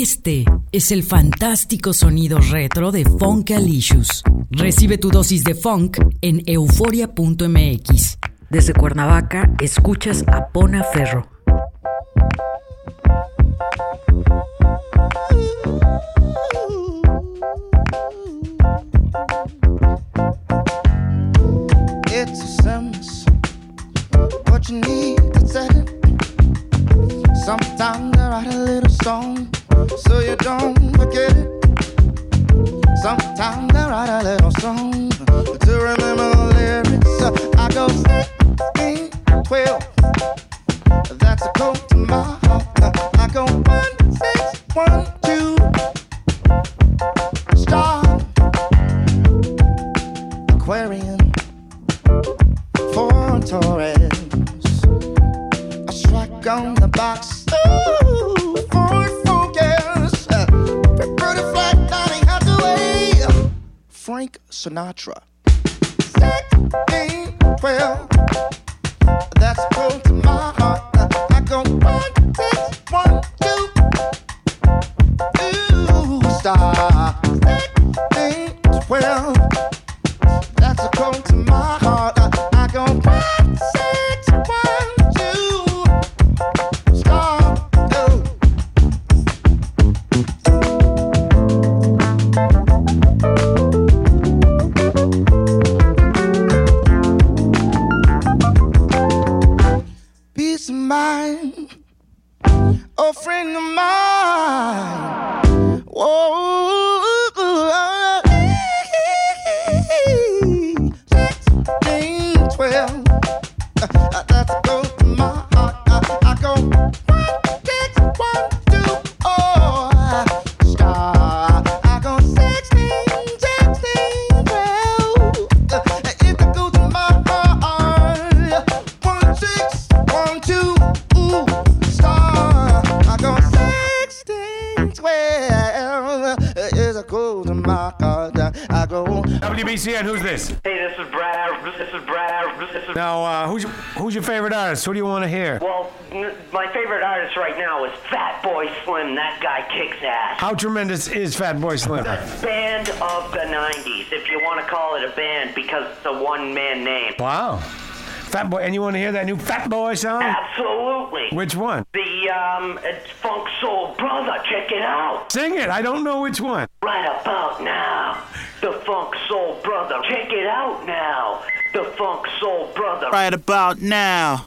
Este es el fantástico sonido retro de Funkalicious. Recibe tu dosis de funk en euforia.mx. Desde Cuernavaca, escuchas a Pona Ferro. Sinatra. Favorite artist right now is Fatboy Slim. That guy kicks ass. How tremendous is Fatboy Slim? The Band of the 90s, if you want to call it a band, because it's a one man name. Wow. Fatboy, and you want to hear that new Fatboy song? Absolutely. Which one? The um, it's Funk Soul Brother. Check it out. Sing it. I don't know which one. Right about now. The Funk Soul Brother. Check it out now. The Funk Soul Brother. Right about now,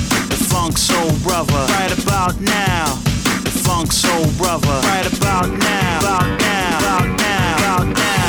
the Funk Soul Brother. Right about now, the Funk Soul Brother. Right about now, about now, about now, about now.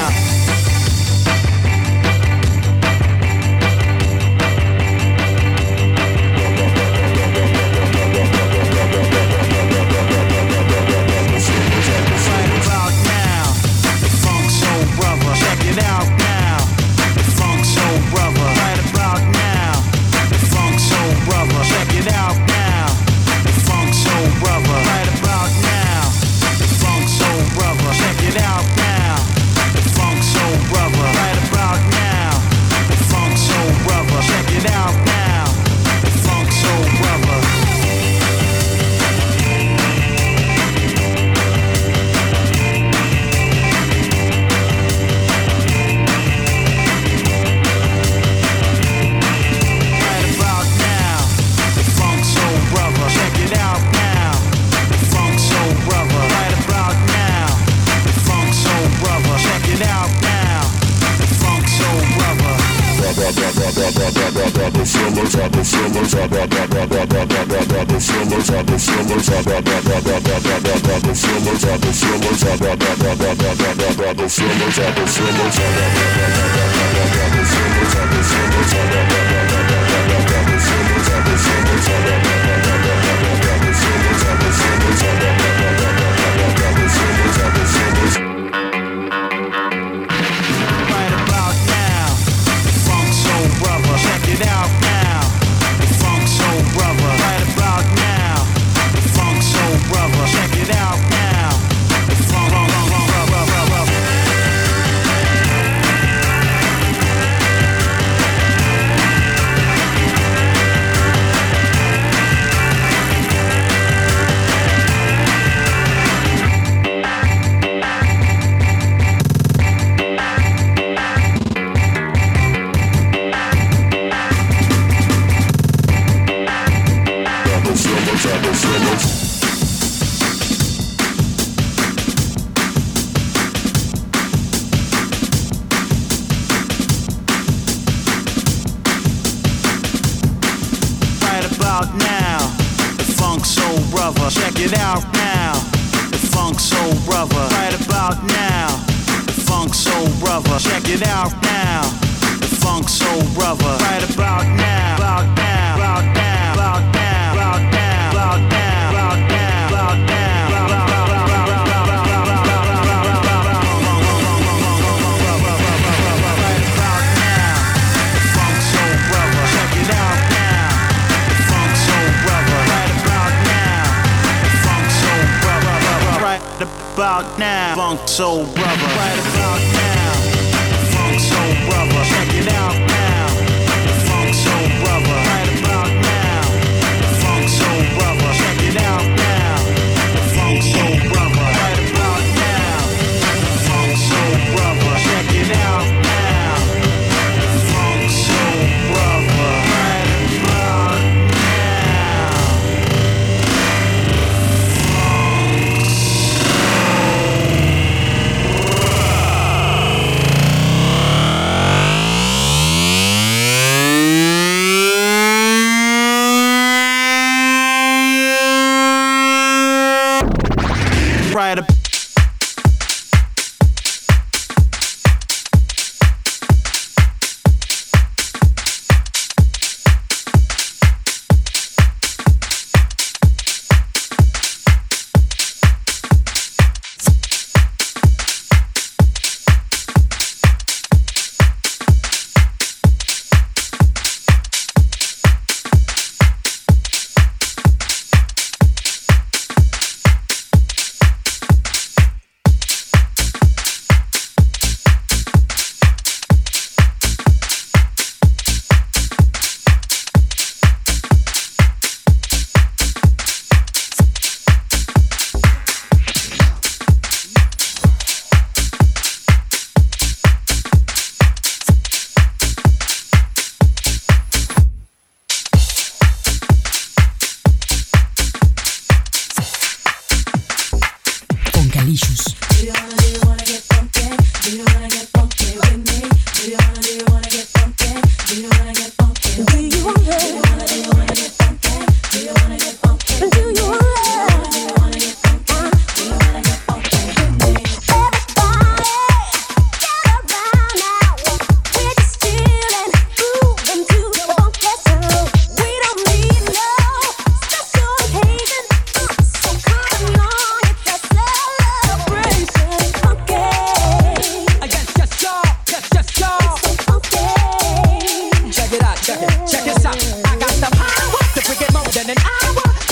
so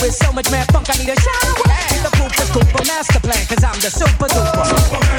with so much mad funk, I need a shower. Hey. The proof is cool master plan, cause I'm the super duper.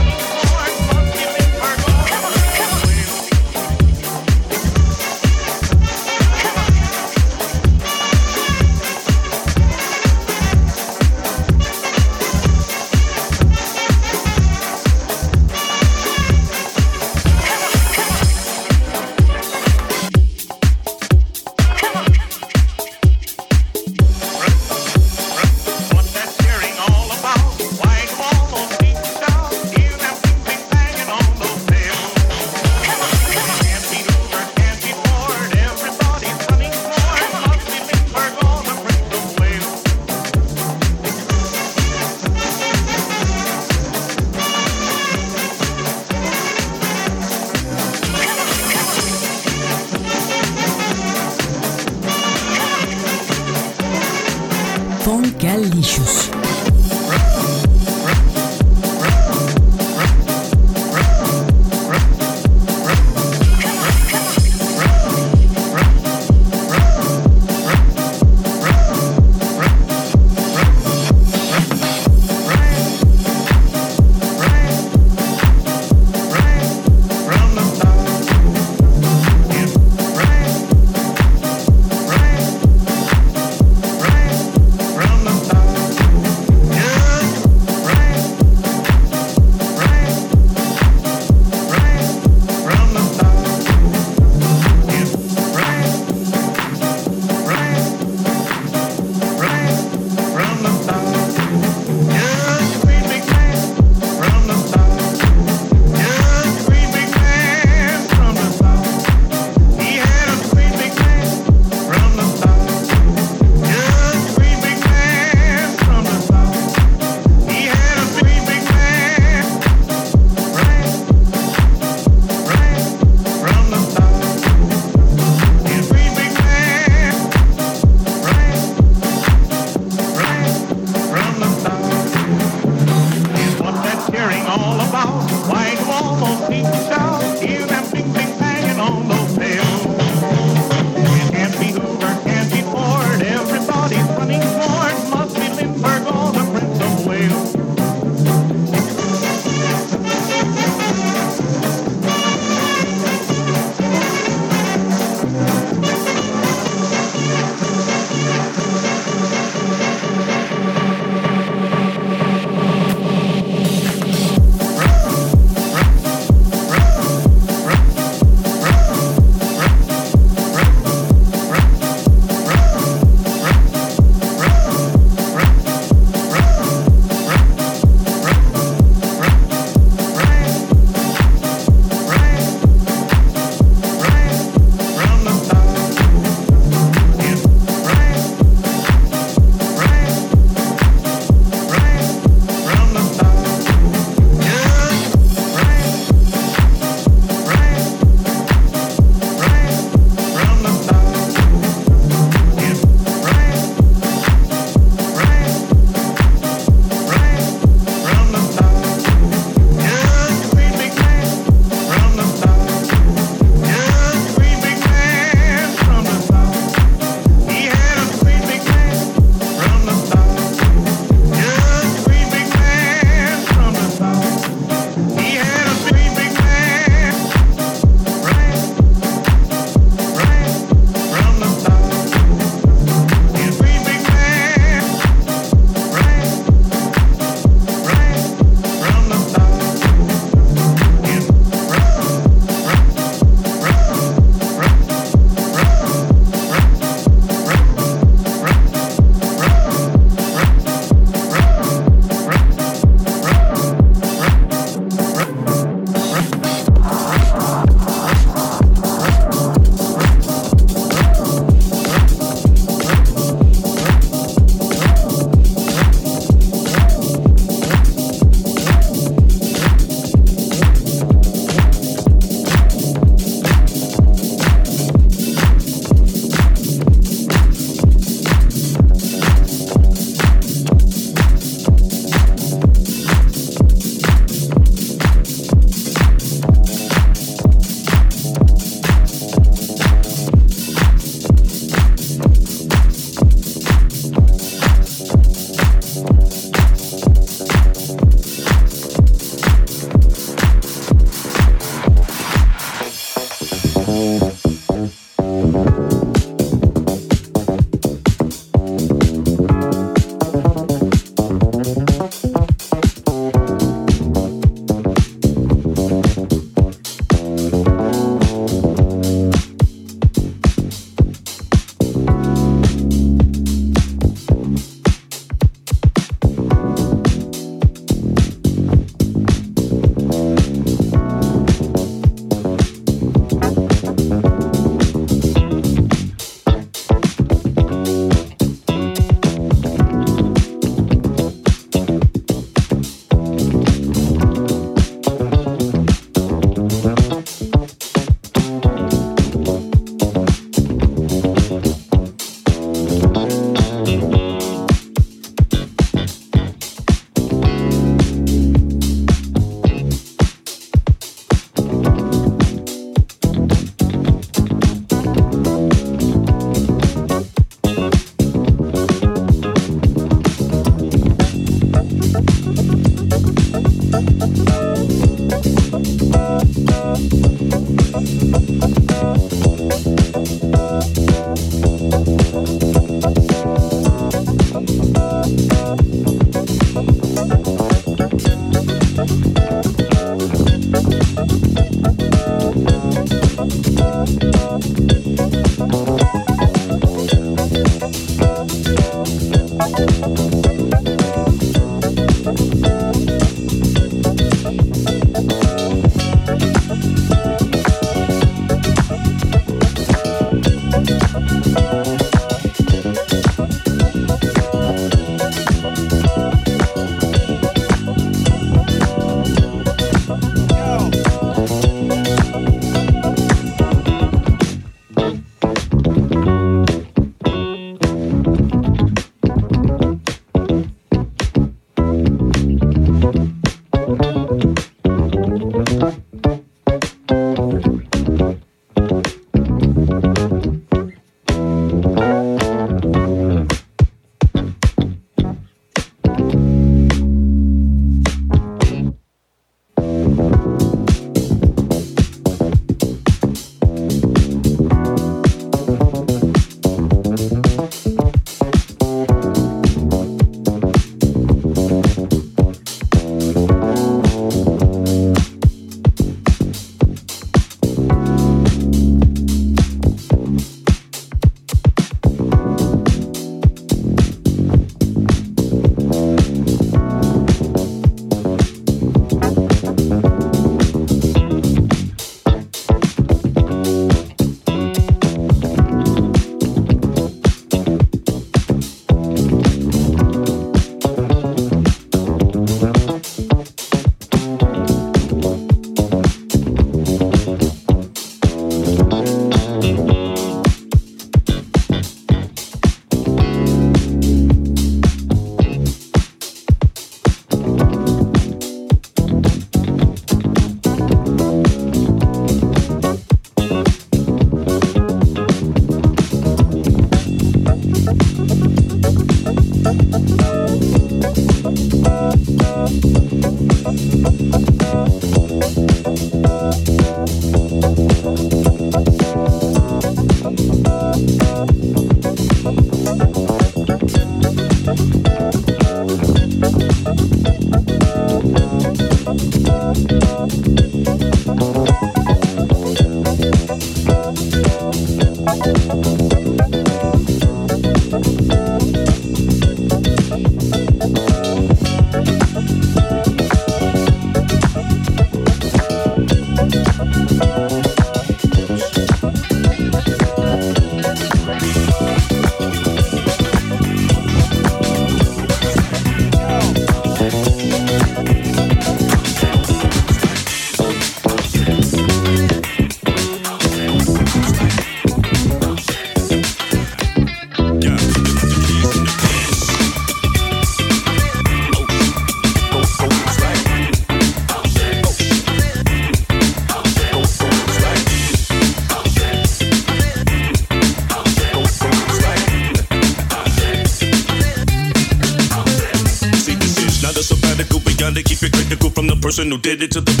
Person who did it to the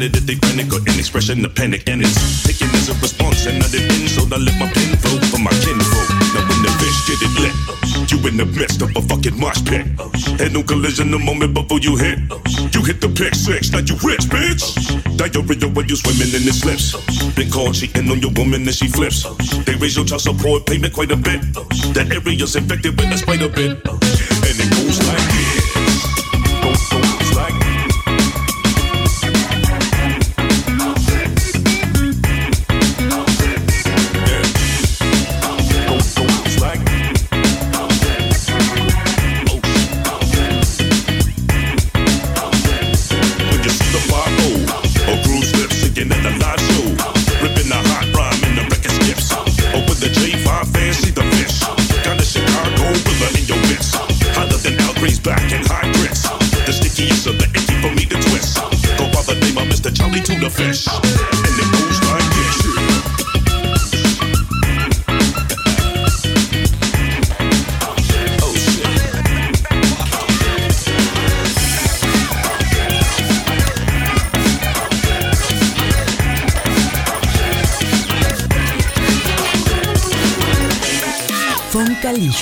planet if they panic or an expression of panic and it's taken as a response and not an insult. I let my pen flow for my kinfolk. Now when the fish get it lit, you in the midst of a fucking mosh pit. Had no collision the moment before you hit. You hit the pick six, now you rich, bitch. Diarrhea when you swimming in the slips. Been caught cheating on your woman and she flips. They raise your child support payment quite a bit. That area's infected with a spider bit. And it goes like this.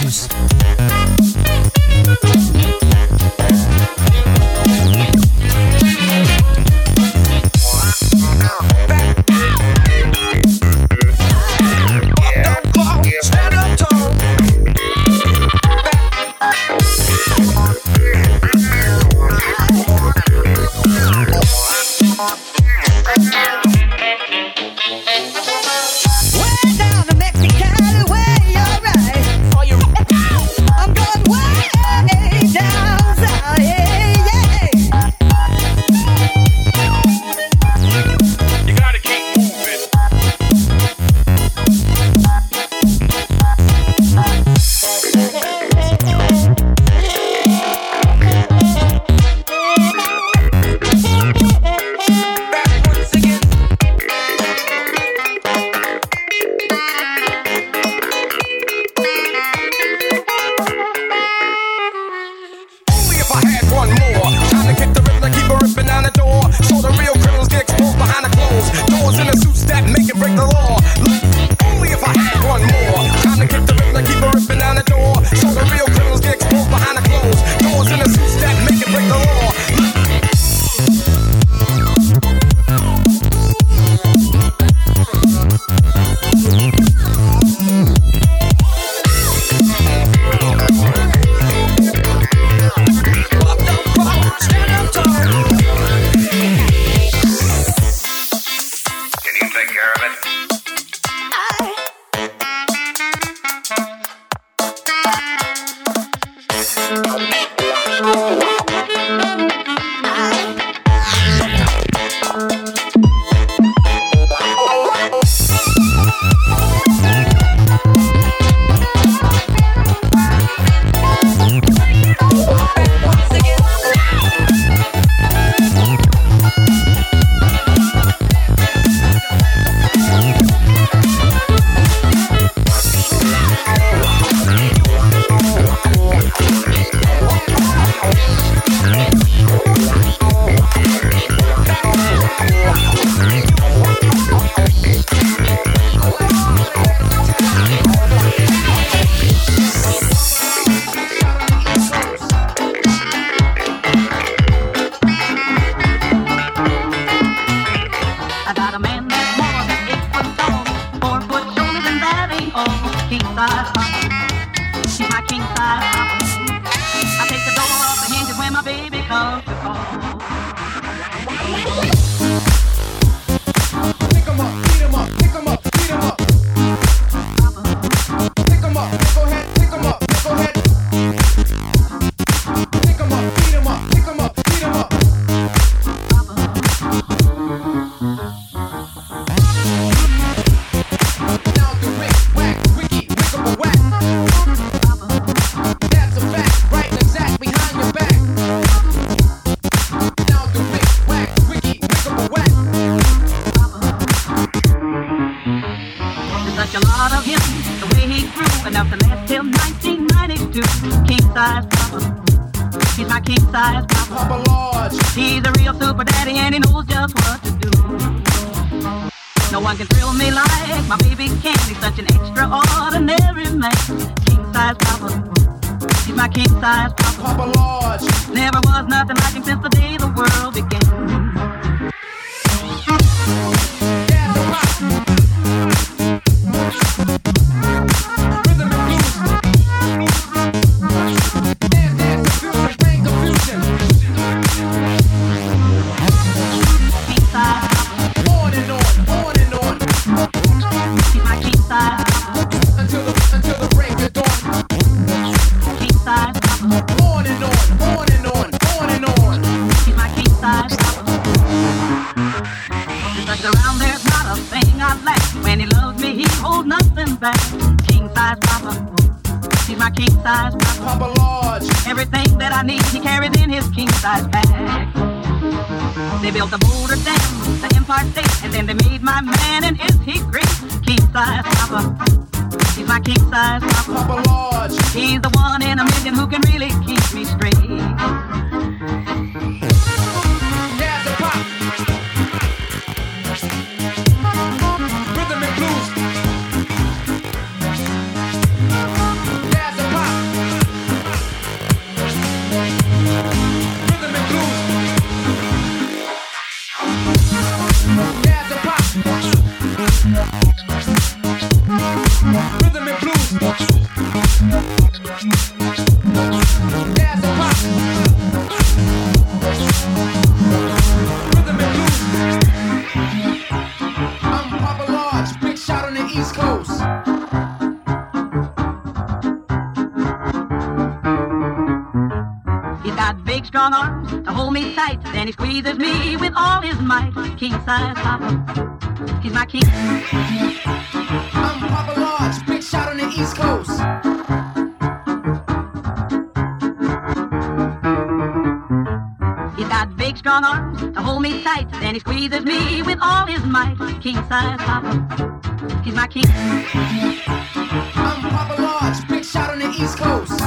Focus. knows just what to do. No one can thrill me like my baby can. He's such an extraordinary man. King size papa. He's my king size papa. Papa large. Never was nothing like him since the day the world began. In his king size bag. They built the Boulder Dam, the Empire State, and then they made my man, and is he great? King size papa. He's my king size papa. Papa Large. He's the one in a million who can really keep me straight. Strong arms to hold me tight. Then he squeezes me with all his might. King size papa. He's my king. I'm Papa Large, big shot on the East Coast. He's got big, strong arms to hold me tight. Then he squeezes me with all his might. King size papa. He's my king. I'm Papa Large, big shot on the East Coast.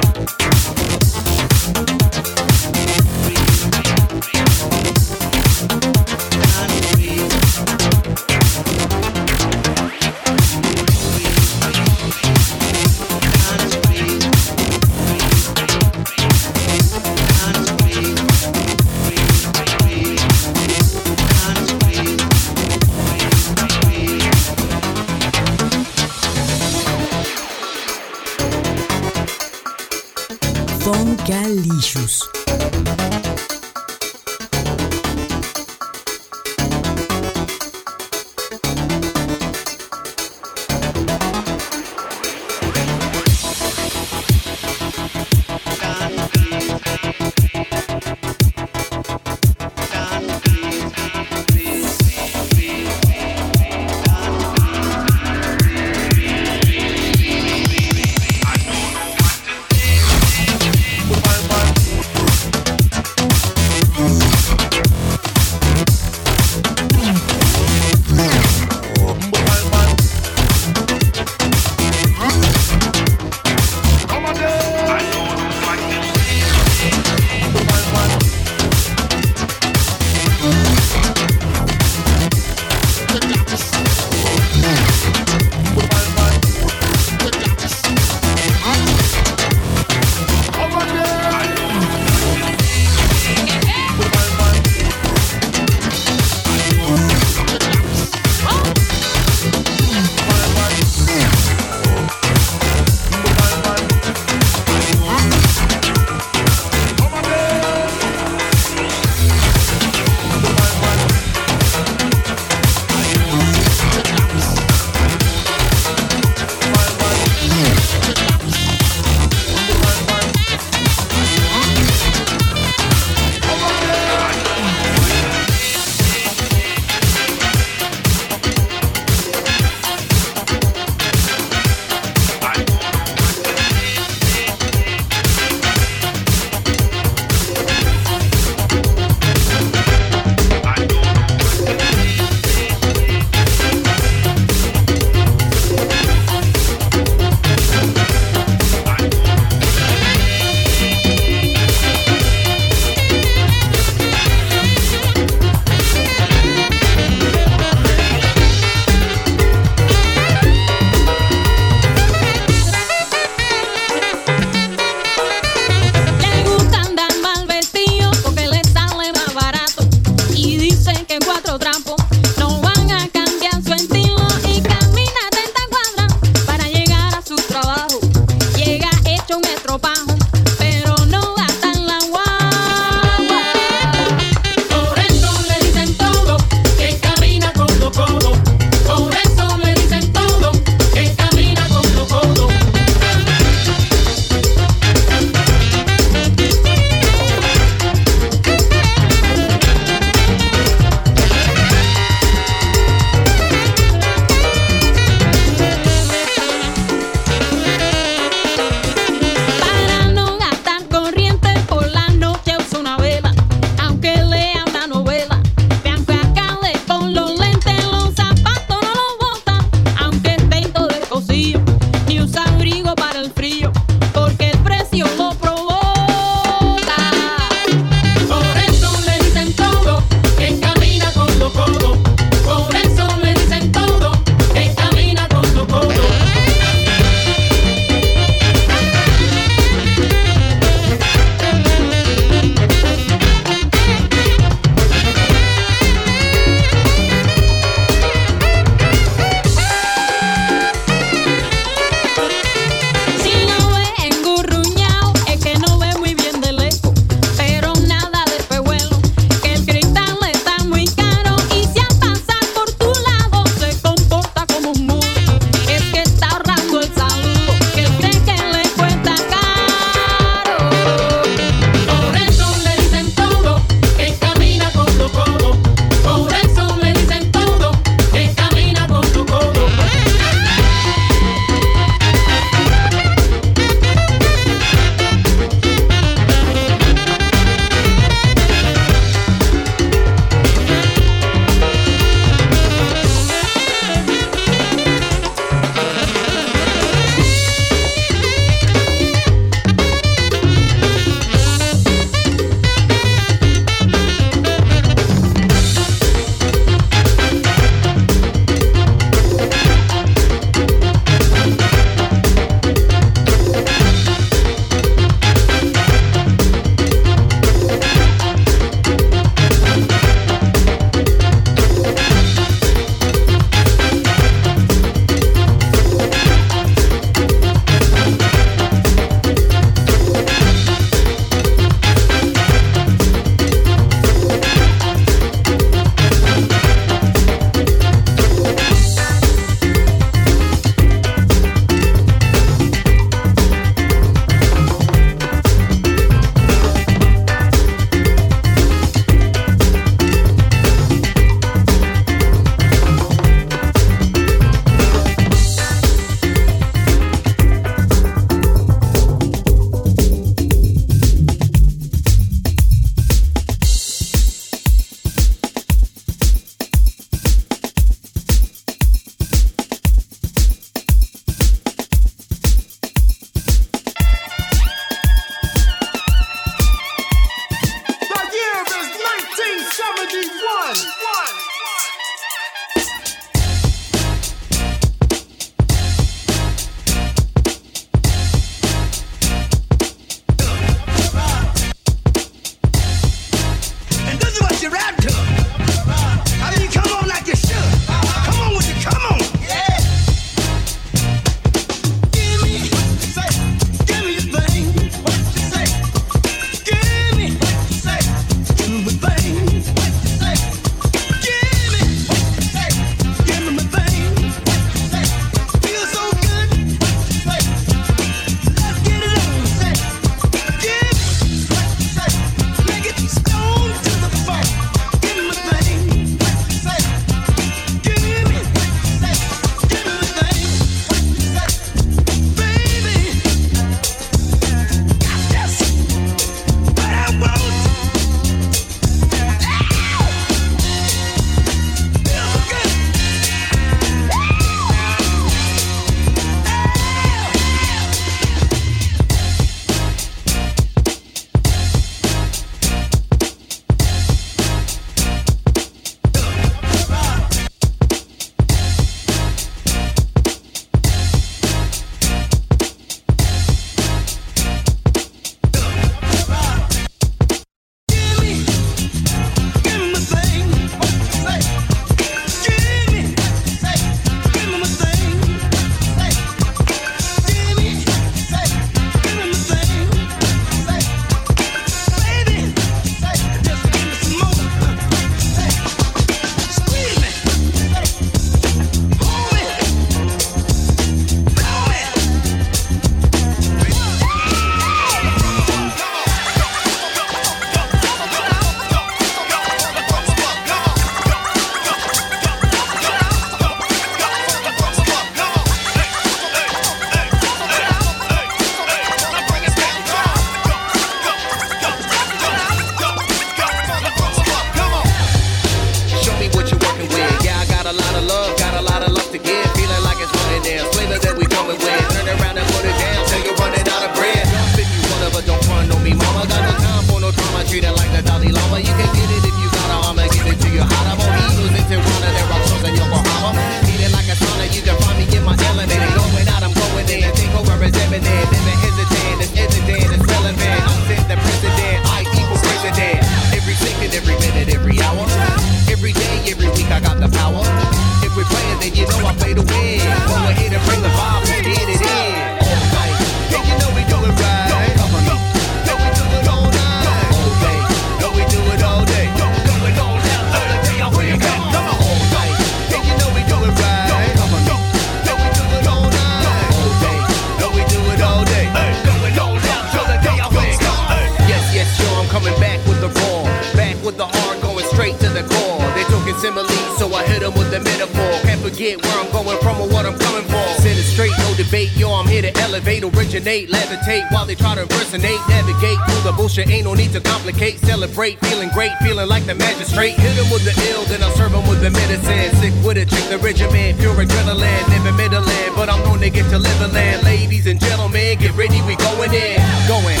While they try to impersonate, navigate through the bullshit. Ain't no need to complicate, celebrate, feeling great, feeling like the magistrate. Hit them with the ill, then I serve them with the medicine. Sick with it, check the regimen, pure adrenaline, never middle in, but I'm known to get to live land. Ladies and gentlemen, get ready, we going in, going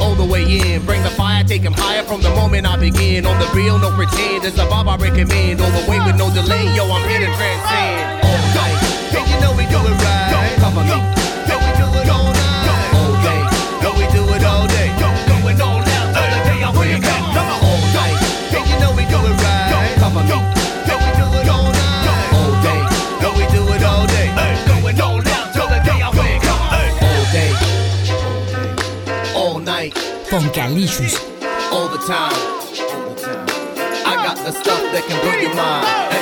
all the way in. Bring the fire, take him higher from the moment I begin. On the real, no pretend. It's a vibe I recommend. All the way with no delay. Yo, I'm here to transcend. All night. Hey, you know we do it right. Come on, Yo, it right. Come on, Yo, we do it all night. All day. Yo, we do it all day. Going all down till the day I wake up. All day. All night. Funkalicious. all the time. I got the stuff that can blow your mind.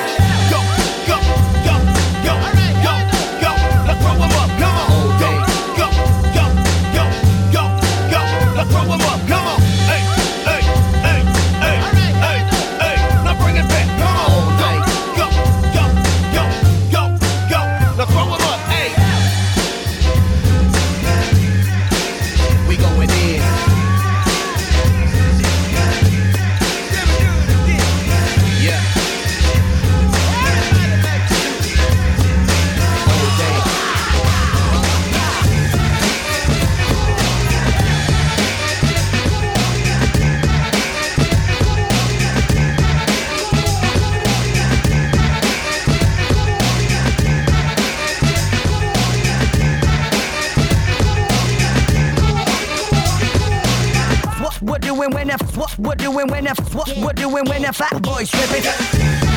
What doing when the what we're doing when the what we're doing when the fat boy tripping.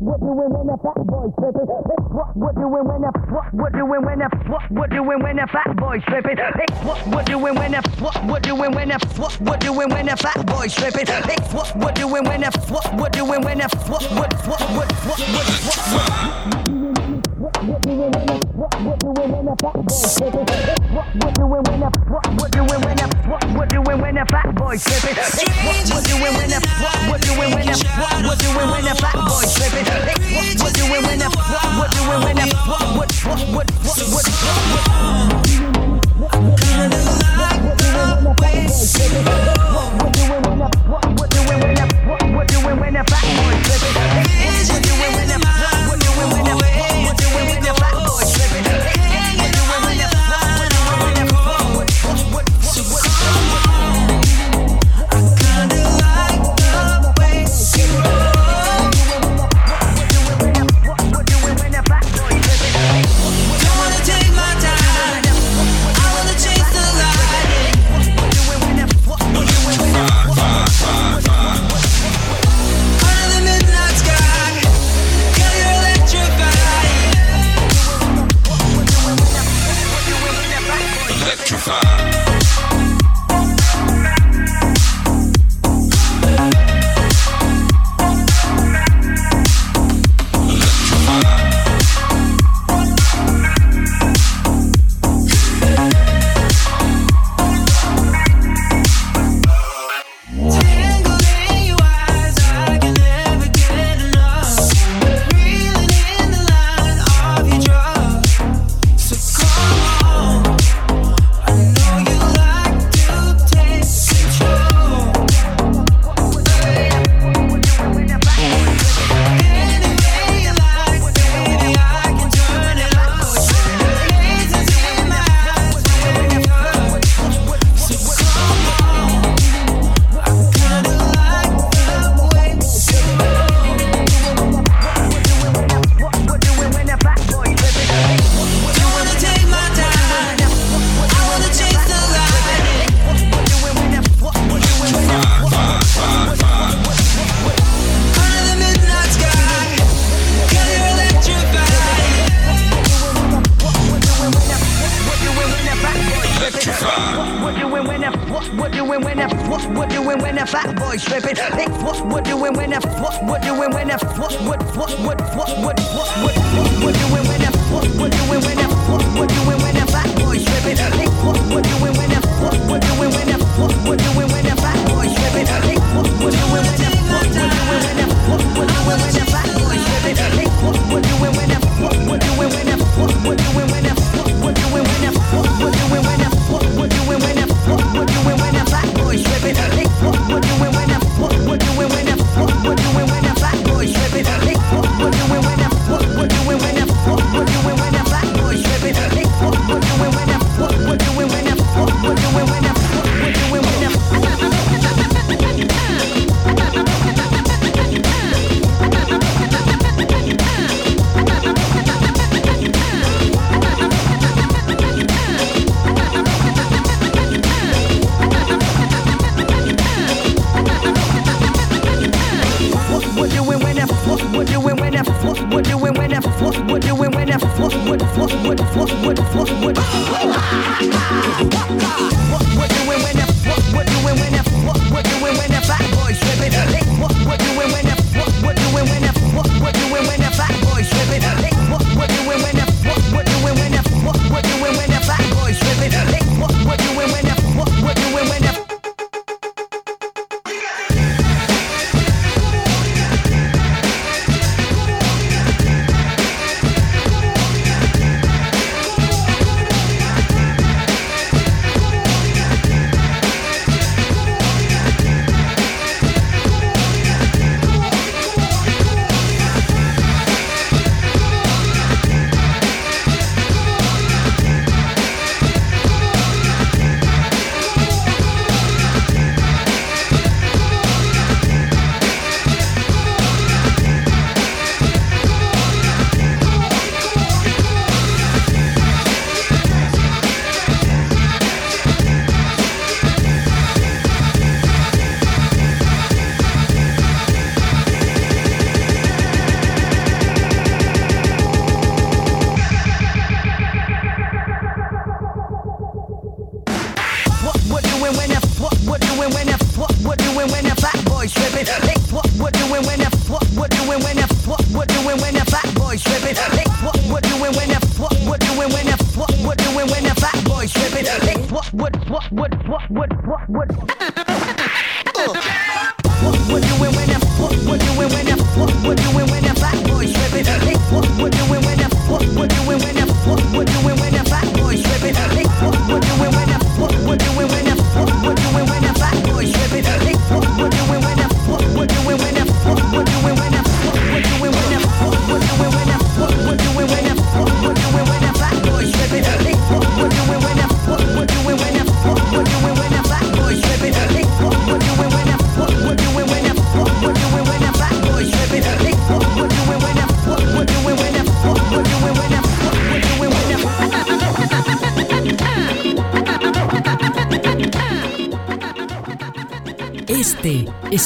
What we're doing when the fat boy tripping. What we're doing when the what we're doing when the what we're doing when the fat boy tripping. What we're doing when the what we're doing when the what we're doing when the fat boy tripping. What we're doing when the what we're doing when the what what what what what what what what we're doing when the what when the fat boy tripping. What we're doing when the what we're doing when the what we're doing when the fat boy tripping. What we're doing when the what we're doing when the what we're doing when the fat boy tripping. What do we when I what do we when I what what what what what what Kinda like the way you What do we when I what do we when I what do we when I backwards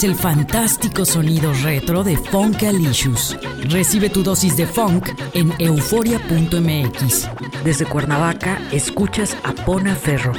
el fantástico sonido retro de Funkalicious. Recibe tu dosis de funk en euforia.mx. Desde Cuernavaca, escuchas a Pona Ferro.